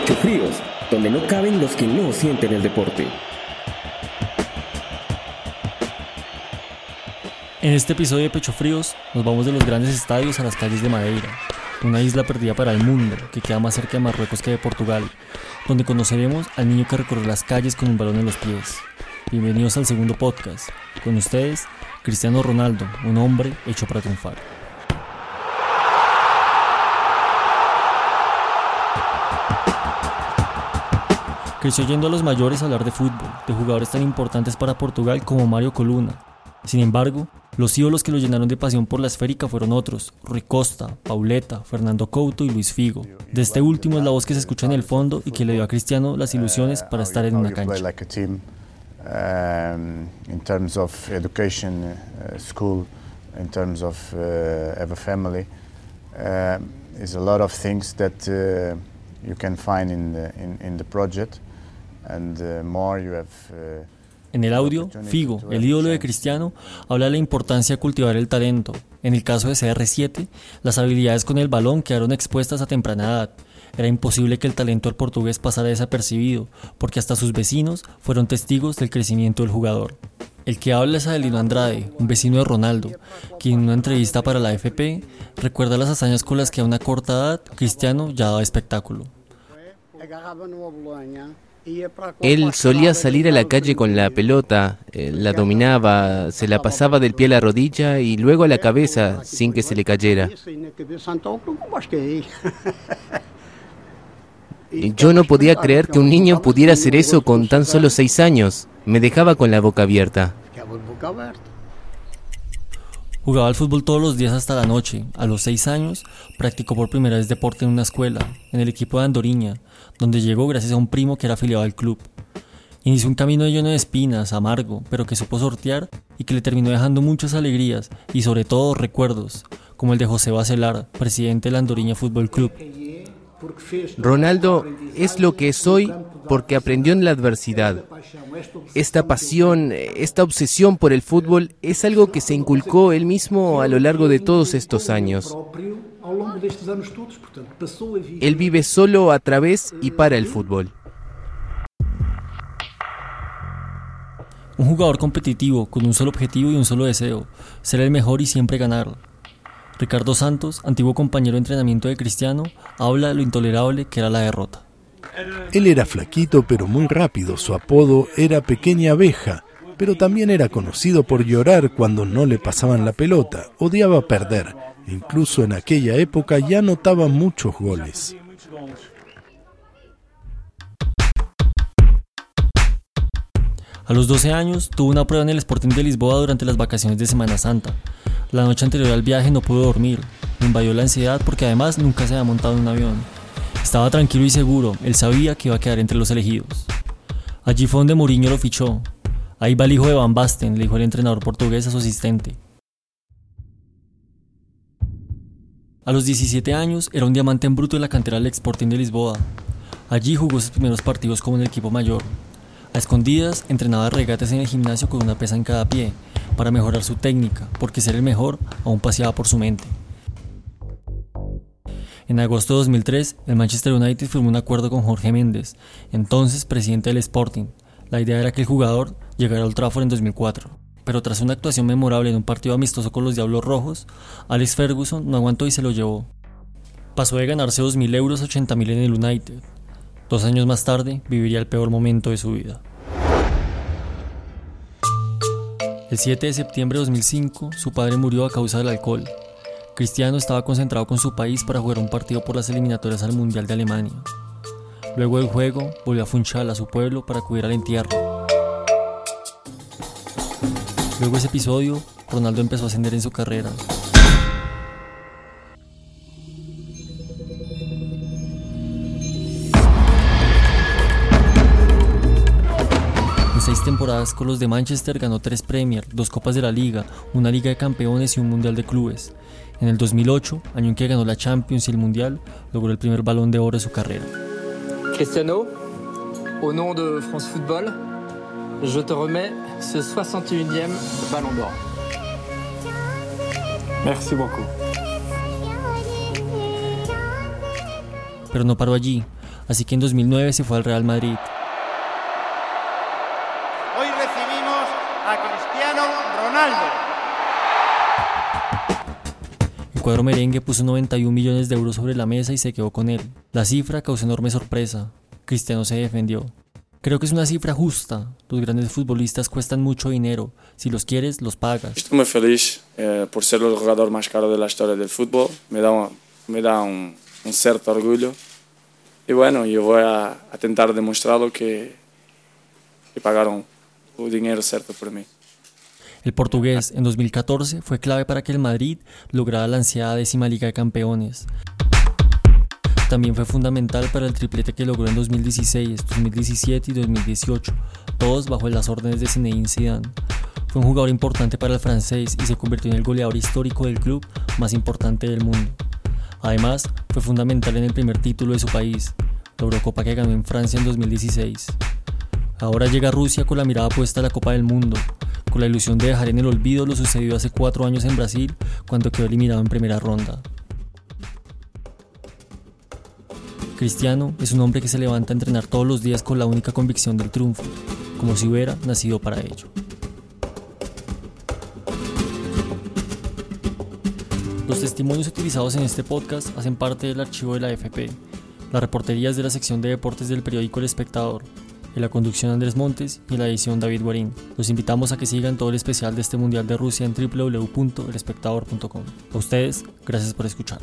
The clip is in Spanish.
Pecho Fríos, donde no caben los que no sienten el deporte. En este episodio de Pecho Fríos nos vamos de los grandes estadios a las calles de Madeira, una isla perdida para el mundo que queda más cerca de Marruecos que de Portugal, donde conoceremos al niño que recorre las calles con un balón en los pies. Bienvenidos al segundo podcast. Con ustedes, Cristiano Ronaldo, un hombre hecho para triunfar. Creció oyendo a los mayores hablar de fútbol, de jugadores tan importantes para Portugal como Mario Coluna. Sin embargo, los ídolos que lo llenaron de pasión por la esférica fueron otros, Rui Costa, Pauleta, Fernando Couto y Luis Figo. De este último es la voz que se escucha en el fondo y que le dio a Cristiano las ilusiones para estar en una cancha. A a. En el audio, Figo, el ídolo de Cristiano, habla de la importancia de cultivar el talento. En el caso de CR7, las habilidades con el balón quedaron expuestas a temprana edad. Era imposible que el talento del portugués pasara desapercibido, porque hasta sus vecinos fueron testigos del crecimiento del jugador. El que habla es Adelino Andrade, un vecino de Ronaldo, quien en una entrevista para la FP recuerda las hazañas con las que a una corta edad Cristiano ya daba espectáculo. Él solía salir a la calle con la pelota, eh, la dominaba, se la pasaba del pie a la rodilla y luego a la cabeza sin que se le cayera. Yo no podía creer que un niño pudiera hacer eso con tan solo seis años. Me dejaba con la boca abierta. Jugaba al fútbol todos los días hasta la noche. A los seis años practicó por primera vez deporte en una escuela, en el equipo de Andoriña, donde llegó gracias a un primo que era afiliado al club. Inició un camino lleno de espinas, amargo, pero que supo sortear y que le terminó dejando muchas alegrías y sobre todo recuerdos, como el de José Bacelar, presidente del Andoriña Fútbol Club. Ronaldo es lo que soy porque aprendió en la adversidad. Esta pasión, esta obsesión por el fútbol es algo que se inculcó él mismo a lo largo de todos estos años. Él vive solo a través y para el fútbol. Un jugador competitivo con un solo objetivo y un solo deseo, ser el mejor y siempre ganar. Ricardo Santos, antiguo compañero de entrenamiento de Cristiano, habla de lo intolerable que era la derrota. Él era flaquito pero muy rápido, su apodo era Pequeña Abeja, pero también era conocido por llorar cuando no le pasaban la pelota, odiaba perder, incluso en aquella época ya notaba muchos goles. A los 12 años tuvo una prueba en el Sporting de Lisboa durante las vacaciones de Semana Santa. La noche anterior al viaje no pudo dormir, le invadió la ansiedad porque además nunca se había montado en un avión. Estaba tranquilo y seguro, él sabía que iba a quedar entre los elegidos. Allí fue donde Mourinho lo fichó. Ahí va el hijo de Van Basten, le dijo el entrenador portugués a su asistente. A los 17 años era un diamante en bruto en la cantera del Sporting de Lisboa. Allí jugó sus primeros partidos como en el equipo mayor, a escondidas entrenaba regates en el gimnasio con una pesa en cada pie para mejorar su técnica, porque ser el mejor aún paseaba por su mente. En agosto de 2003, el Manchester United firmó un acuerdo con Jorge Méndez, entonces presidente del Sporting. La idea era que el jugador llegara al Trafford en 2004. Pero tras una actuación memorable en un partido amistoso con los Diablos Rojos, Alex Ferguson no aguantó y se lo llevó. Pasó de ganarse 2.000 euros a 80.000 en el United. Dos años más tarde viviría el peor momento de su vida. El 7 de septiembre de 2005, su padre murió a causa del alcohol. Cristiano estaba concentrado con su país para jugar un partido por las eliminatorias al Mundial de Alemania. Luego del juego, volvió a Funchal, a su pueblo, para acudir al entierro. Luego de ese episodio, Ronaldo empezó a ascender en su carrera. Seis temporadas con los de Manchester ganó tres Premier, dos Copas de la Liga, una Liga de Campeones y un Mundial de Clubes. En el 2008, año en que ganó la Champions y el Mundial, logró el primer balón de oro de su carrera. Cristiano, au nom de France Football, je te remets ce 61e ballon d'or. Merci beaucoup. Pero no paró allí. así que en 2009 se fue al Real Madrid. Hoy recibimos a Cristiano Ronaldo. El cuadro merengue puso 91 millones de euros sobre la mesa y se quedó con él. La cifra causó enorme sorpresa. Cristiano se defendió. Creo que es una cifra justa. Los grandes futbolistas cuestan mucho dinero. Si los quieres, los pagas. Estoy muy feliz eh, por ser el jugador más caro de la historia del fútbol. Me da, me da un, un cierto orgullo. Y bueno, yo voy a, a intentar demostrarlo que, que pagaron el dinero cierto por mí. El portugués en 2014 fue clave para que el Madrid lograra la ansiada décima Liga de Campeones. También fue fundamental para el triplete que logró en 2016, 2017 y 2018, todos bajo las órdenes de Zinedine Zidane. Fue un jugador importante para el francés y se convirtió en el goleador histórico del club más importante del mundo. Además, fue fundamental en el primer título de su país, la Eurocopa que ganó en Francia en 2016. Ahora llega Rusia con la mirada puesta a la Copa del Mundo, con la ilusión de dejar en el olvido lo sucedido hace cuatro años en Brasil cuando quedó eliminado en primera ronda. Cristiano es un hombre que se levanta a entrenar todos los días con la única convicción del triunfo, como si hubiera nacido para ello. Los testimonios utilizados en este podcast hacen parte del archivo de la FP. La reportería es de la sección de deportes del periódico El Espectador. En la conducción Andrés Montes y en la edición David Guarín. Los invitamos a que sigan todo el especial de este Mundial de Rusia en www.elespectador.com. A ustedes, gracias por escuchar.